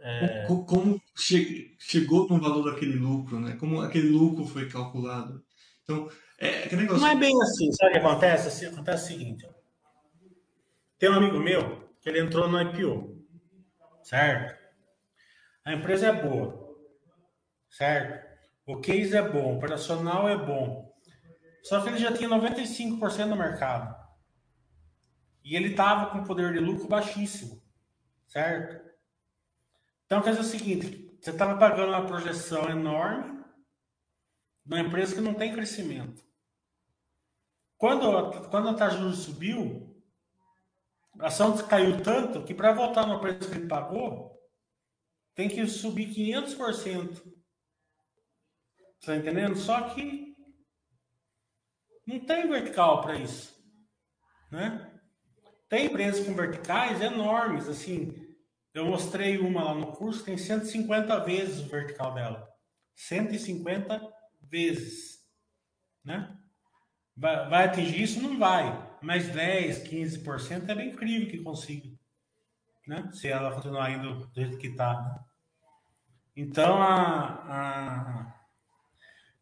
É... Como che chegou no valor daquele lucro, né? Como aquele lucro foi calculado. Então, é aquele negócio... Não é bem assim. Sabe o que acontece? Assim, acontece o seguinte. Tem um amigo meu que ele entrou no IPO, certo? A empresa é boa, certo? O case é bom, o operacional é bom. Só que ele já tinha 95% do mercado. E ele estava com poder de lucro baixíssimo, certo? Então, quer dizer o seguinte: você estava pagando uma projeção enorme de uma empresa que não tem crescimento. Quando, quando a taxa de juros subiu, a ação caiu tanto que para voltar no preço que ele pagou, tem que subir 500%. Está entendendo? Só que não tem vertical para isso. Né? Tem empresas com verticais enormes, assim. Eu mostrei uma lá no curso, tem 150 vezes o vertical dela. 150 vezes. Né? Vai, vai atingir isso? Não vai. Mas 10, 15% é bem incrível que consiga. Né? Se ela continuar indo do jeito que está. Né? Então, a, a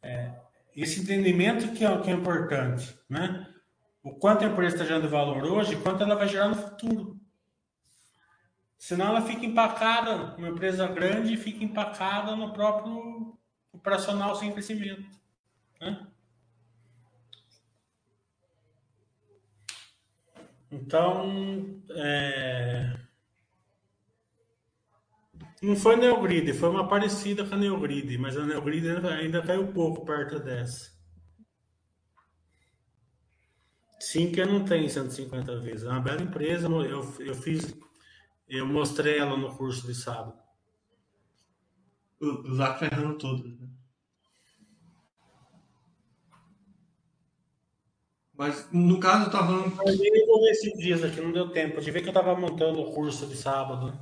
é, esse entendimento que é, que é importante. Né? O quanto a empresa está gerando valor hoje quanto ela vai gerar no futuro. Senão ela fica empacada, uma empresa grande fica empacada no próprio operacional sem crescimento. Né? Então, é... não foi Neogrid, foi uma parecida com a Neogrid, mas a Neogrid ainda caiu pouco perto dessa. Sim, que não tem 150 vezes. É uma bela empresa. Eu, eu fiz, eu mostrei ela no curso de sábado. O Zac ferrando todas, né? Mas no caso eu tava. Eu vou ver esses dias aqui, não deu tempo. De ver que eu tava montando o curso de sábado.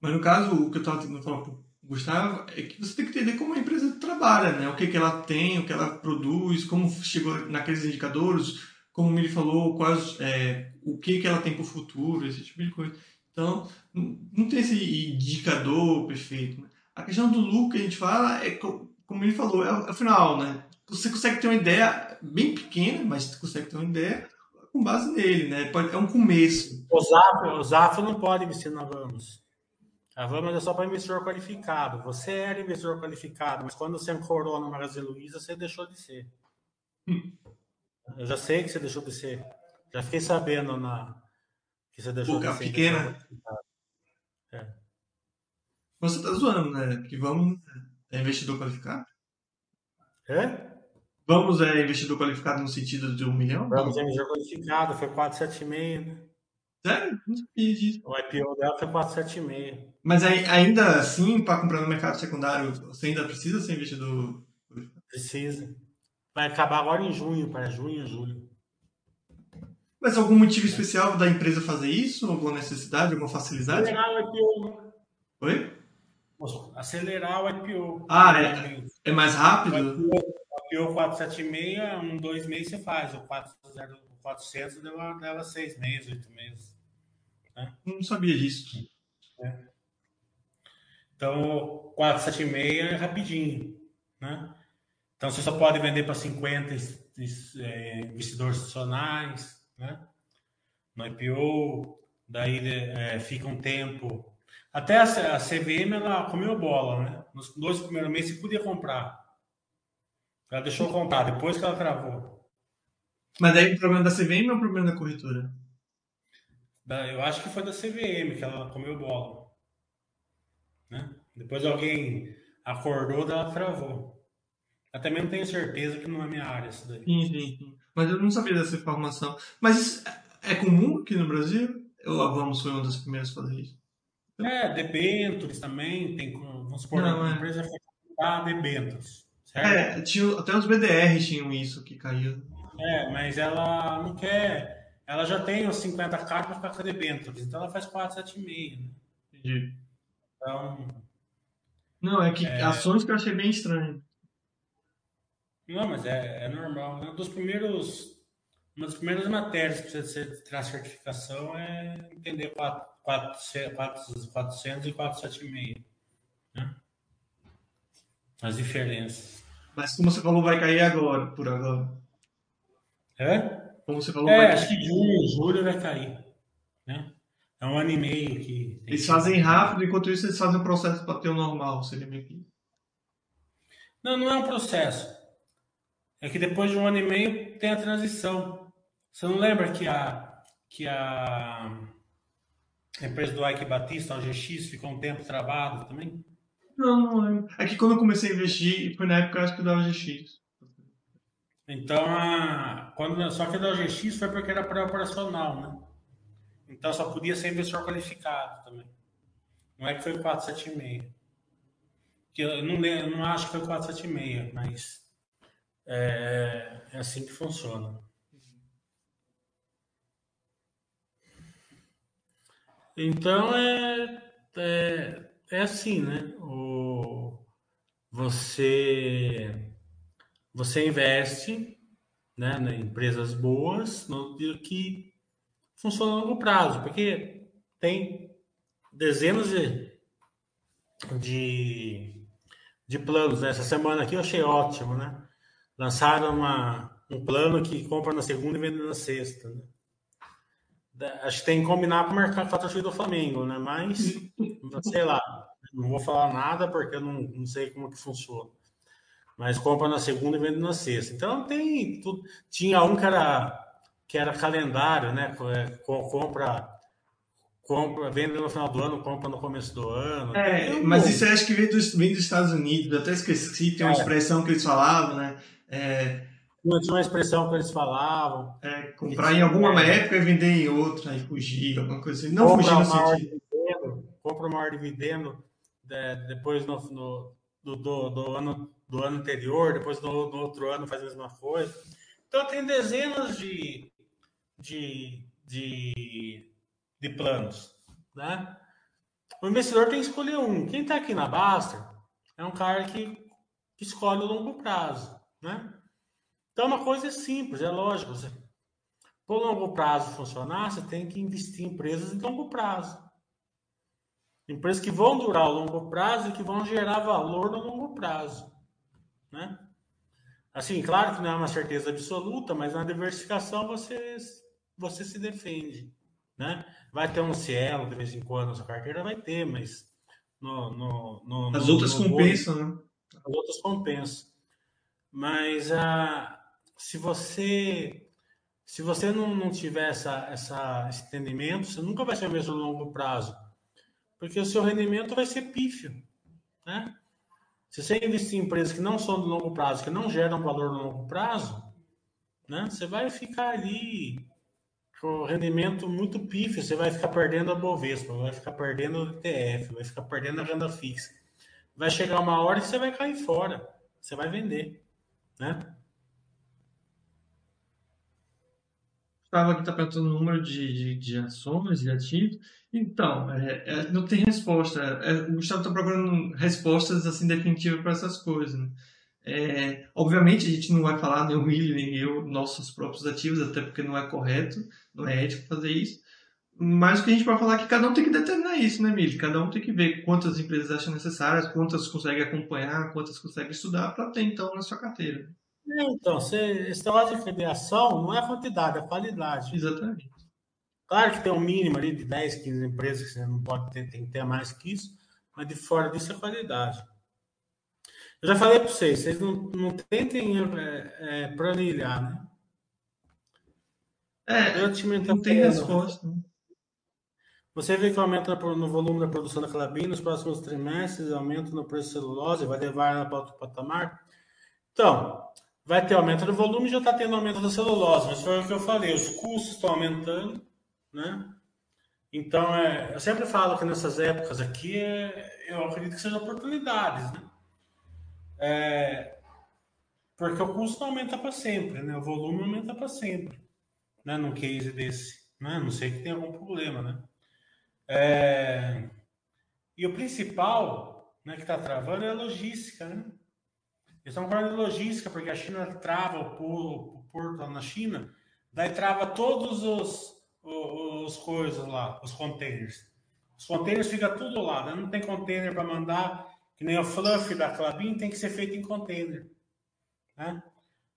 Mas no caso, o que eu tava tentando falar pro Gustavo é que você tem que entender como a empresa trabalha, né? O que, que ela tem, o que ela produz, como chegou naqueles indicadores, como o Mili falou, quais, é, o que, que ela tem para o futuro, esse tipo de coisa. Então, não tem esse indicador perfeito. Né? A questão do lucro que a gente fala é, como ele falou, é o final, né? você consegue ter uma ideia bem pequena, mas você consegue ter uma ideia com base nele, né? É um começo. O Zafo, o Zafo não pode investir na Vamos. A Vamos é só para investidor qualificado. Você era investidor qualificado, mas quando você ancorou na Magazine Luiza, você deixou de ser. Hum. Eu já sei que você deixou de ser. Já fiquei sabendo na que você deixou ser. pequena. É. Você tá zoando, né? Que vamos é investidor qualificado? É? Vamos é investidor qualificado no sentido de um milhão? Vamos é investidor qualificado, foi 476, né? Sério? Não sabia disso. O IPO dela foi 476. Mas aí, ainda assim, para comprar no mercado secundário, você ainda precisa ser investidor? Precisa. Vai acabar agora em junho, para junho, julho. Mas algum motivo especial da empresa fazer isso? Alguma necessidade, alguma facilidade? Acelerar o IPO. Oi? Acelerar o IPO. Ah, é, é mais rápido? IPO 476, um, dois meses você faz. O 400 deu, dela seis meses, oito meses. Né? Não sabia disso. É. Então, 476 é rapidinho. Né? Então, você só pode vender para 50 é, investidores institucionais. Né? No IPO, daí é, fica um tempo. Até a, a CVM ela comeu bola, né? Nos dois primeiros meses você podia comprar. Ela deixou comprar depois que ela travou. Mas daí o problema da CVM ou o problema da corretora? Eu acho que foi da CVM que ela comeu bola. Né? Depois alguém acordou, ela travou. Eu também não tenho certeza que não é minha área isso daí. Sim, sim, sim. Mas eu não sabia dessa informação. Mas isso é comum aqui no Brasil? Ou a Vamos foi uma das primeiras a fazer isso? É, debentures também, tem, vamos supor, não, a é. empresa foi comprar debentures. É, tinha, até os BDR tinham isso que caiu. É, mas ela não quer. Ela já tem os 50 cartas para ficar debêntures, então ela faz 4,7,5. Né? Entendi. Então. Não, é que é... ações que eu achei bem estranho. Não, mas é, é normal. Um dos primeiros, uma das primeiras matérias que precisa ter a certificação é entender 4, 4, 4, 400 e 476. Né? As diferenças. Mas como você falou, vai cair agora, por agora. É? Como você falou, é, vai acho que junho, julho vai cair. Né? É um ano e meio que. Eles fazem rápido, enquanto isso eles fazem o processo para ter o normal, seria meio que. Não, não é um processo. É que depois de um ano e meio tem a transição. Você não lembra que a, que a empresa do Ike Batista, o GX, ficou um tempo travado também? Não, não lembro. É que quando eu comecei a investir, foi na época acho que da OGX. Então, a, quando, só que da OGX foi porque era pré-operacional, né? Então só podia ser investidor qualificado também. Não é que foi 476. Que eu não, eu não acho que foi 476, mas é, é assim que funciona. Então é, é, é assim, né? O, você você investe né, em empresas boas no, que funcionam a longo prazo, porque tem dezenas de, de, de planos. Né? Essa semana aqui eu achei ótimo, né? Lançaram uma, um plano que compra na segunda e vende na sexta. Né? Acho que tem que combinar com o mercado com a do Flamengo, né? Mas, <laughs> sei lá, não vou falar nada porque eu não, não sei como que funciona. Mas compra na segunda e vende na sexta. Então tem tudo. Tinha um que era, que era calendário, né? É, compra, compra, vende no final do ano, compra no começo do ano. É, mas isso eu acho que vem dos, vem dos Estados Unidos. Eu até esqueci, tem uma é. expressão que eles falavam, né? É, não tinha uma expressão que eles falavam. É, comprar em alguma é, época e vender em outra, e fugir, alguma coisa assim. Não fugir no sentido. Dividendo, compra o maior dividendo de, depois no, no do, do, do, ano, do ano anterior, depois no, no, outro ano faz a mesma coisa. Então tem dezenas de, de, de, de planos. Né? O investidor tem que escolher um. Quem está aqui na Baster é um cara que, que escolhe o longo prazo. Né? Então, uma coisa é simples, é lógico. Você, o longo prazo funcionar, você tem que investir em empresas de longo prazo. Empresas que vão durar ao longo prazo e que vão gerar valor no longo prazo. Né? Assim, claro que não é uma certeza absoluta, mas na diversificação você, você se defende. Né? Vai ter um cielo de vez em quando na sua carteira, vai ter, mas no, no, no, as outras compensam, né? As outras compensam. Mas a, se você se você não, não tiver essa, essa, esse entendimento, você nunca vai ser mesmo no longo prazo, porque o seu rendimento vai ser pífio, né? Se você investir em empresas que não são de longo prazo, que não geram valor no longo prazo, né? Você vai ficar ali com rendimento muito pífio, você vai ficar perdendo a Bovespa, vai ficar perdendo o ETF, vai ficar perdendo a renda fixa. Vai chegar uma hora que você vai cair fora, você vai vender, né? Gustavo aqui está perguntando o número de, de, de, ações e ativos. Então, é, é, não tem resposta. É, o Gustavo está procurando respostas assim definitivas para essas coisas. Né? É, obviamente, a gente não vai falar, nem o William, nem eu, nossos próprios ativos, até porque não é correto, não é ético fazer isso. Mas o que a gente pode falar é que cada um tem que determinar isso, né, Mili? Cada um tem que ver quantas empresas acham necessárias, quantas consegue acompanhar, quantas consegue estudar para ter, então, na sua carteira. É, então, você, esse negócio de federação não é quantidade, é qualidade. Exatamente. Claro que tem um mínimo ali de 10, 15 empresas que você não pode ter, tem que ter mais que isso, mas de fora disso é qualidade. Eu já falei para vocês, vocês não, não tentem é, é, planilhar, né? É, eu te não tem resposta. Você vê que aumenta no volume da produção da clabina nos próximos trimestres, aumenta no preço de celulose, vai levar ela para outro patamar. Então, vai ter aumento do volume, já está tendo aumento da celulose, mas foi o que eu falei, os custos estão aumentando, né? Então, é, eu sempre falo que nessas épocas aqui, é, eu acredito que sejam oportunidades, né? É, porque o custo aumenta para sempre, né? O volume aumenta para sempre, né? Num case desse, né? Não sei que tem algum problema, né? É, e o principal, né, que está travando é a logística, né? Eles estão falando de logística, porque a China trava o porto na China, daí trava todos os, os, os coisas lá, os containers. Os containers ficam tudo lá, né? não tem container para mandar, que nem o fluff da Clabin tem que ser feito em container. Né?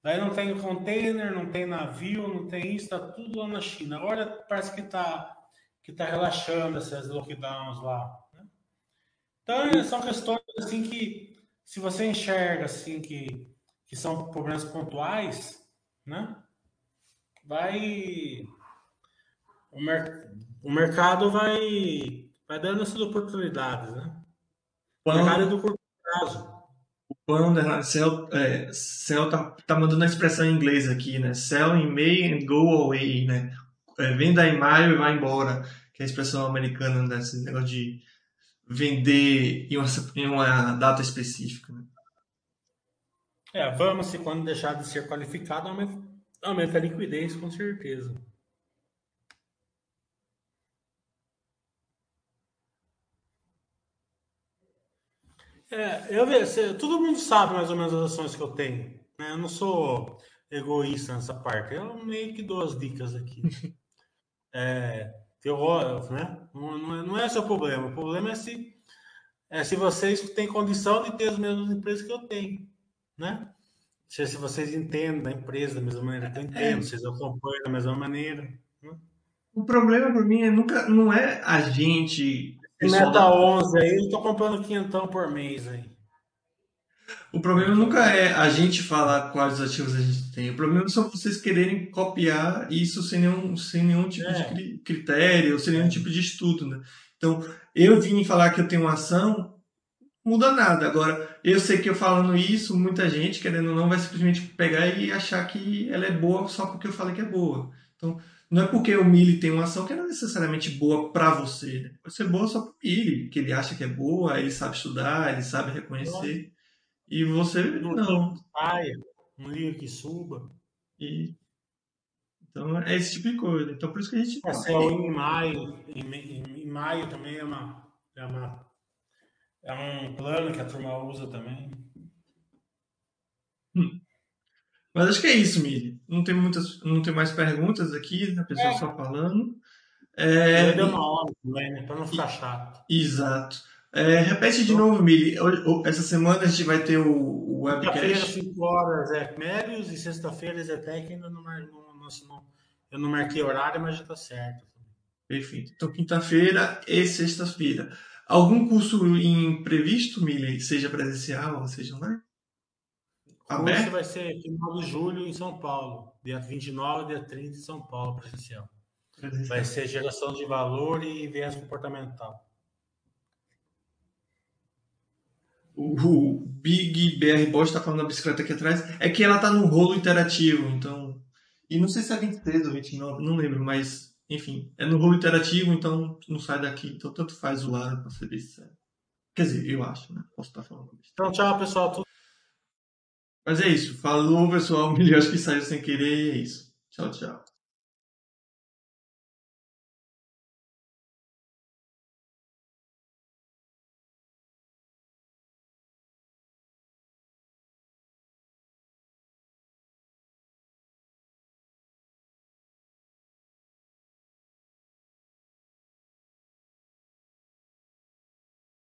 Daí não tem container, não tem navio, não tem isso, está tudo lá na China. Agora parece que está que tá relaxando essas lockdowns lá. Né? Então são questões assim que se você enxerga assim que, que são problemas pontuais, né? Vai o, mer, o mercado vai vai dando essas oportunidades, né? mercado é do curto prazo. O Pan underline sell, é, sell tá, tá mandando a expressão em inglês aqui, né? Sell in May and go away, né? É, venda em maio e vai embora, que é a expressão americana desse né? negócio de vender em uma, em uma data específica. Né? É, vamos, se quando deixar de ser qualificado, aumenta, aumenta a liquidez, com certeza. É, eu vejo, todo mundo sabe mais ou menos as ações que eu tenho. Né? Eu não sou egoísta nessa parte. Eu meio que dou as dicas aqui. <laughs> é, né? Não, não, é, não é o problema. O problema é se, é se vocês têm condição de ter as mesmas empresas que eu tenho. Né? Se, se vocês entendem da empresa da mesma maneira que eu entendo, é. vocês acompanham da mesma maneira. Né? O problema para mim é nunca, não é a gente Meta da... 11 aí, eu tô comprando quinhentão por mês aí. O problema nunca é a gente falar quais ativos a gente tem. O problema são vocês quererem copiar isso sem nenhum, sem nenhum tipo é. de critério, sem nenhum tipo de estudo. Né? Então, eu vim falar que eu tenho uma ação, muda nada. Agora, eu sei que eu falando isso, muita gente, querendo ou não, vai simplesmente pegar e achar que ela é boa só porque eu falei que é boa. Então, não é porque o Mili tem uma ação que não é necessariamente boa para você. Né? Pode ser boa só para o Mili, que ele acha que é boa, ele sabe estudar, ele sabe reconhecer. E você não. não. Saia, um livro que suba. E... Então é esse tipo de coisa. Então por isso que a gente. É, em maio, em, em, em, maio também é uma, é uma. É um plano que a turma usa também. Hum. Mas acho que é isso, Mili. Não tem muitas, não tem mais perguntas aqui, a pessoa é. só falando. É, deu uma hora também, né? Para não ficar chato. Exato. É, repete de novo, Mili. Essa semana a gente vai ter o, o webcast. Quinta-feira, 5 horas é médios e sexta-feira é Zetec. Ainda não, não, não, eu não marquei horário, mas já está certo. Perfeito. Então, quinta-feira e sexta-feira. Algum curso imprevisto, Mili? Seja presencial ou seja online? O curso vai ser final de julho em São Paulo, dia 29 dia 30 em São Paulo, presencial. presencial. Vai ser geração de valor e viés comportamental. O, Big BR Bosch está falando da bicicleta aqui atrás. É que ela está no rolo interativo, então. E não sei se é 23 ou 29, não lembro, mas enfim, é no rolo interativo, então não sai daqui. Então tanto faz o lado para ser sincero. Quer dizer, eu acho, né? Posso estar falando. Então, tchau, pessoal. Mas é isso. Falou, pessoal. <laughs> Acho que saiu sem querer. É isso. Tchau, tchau.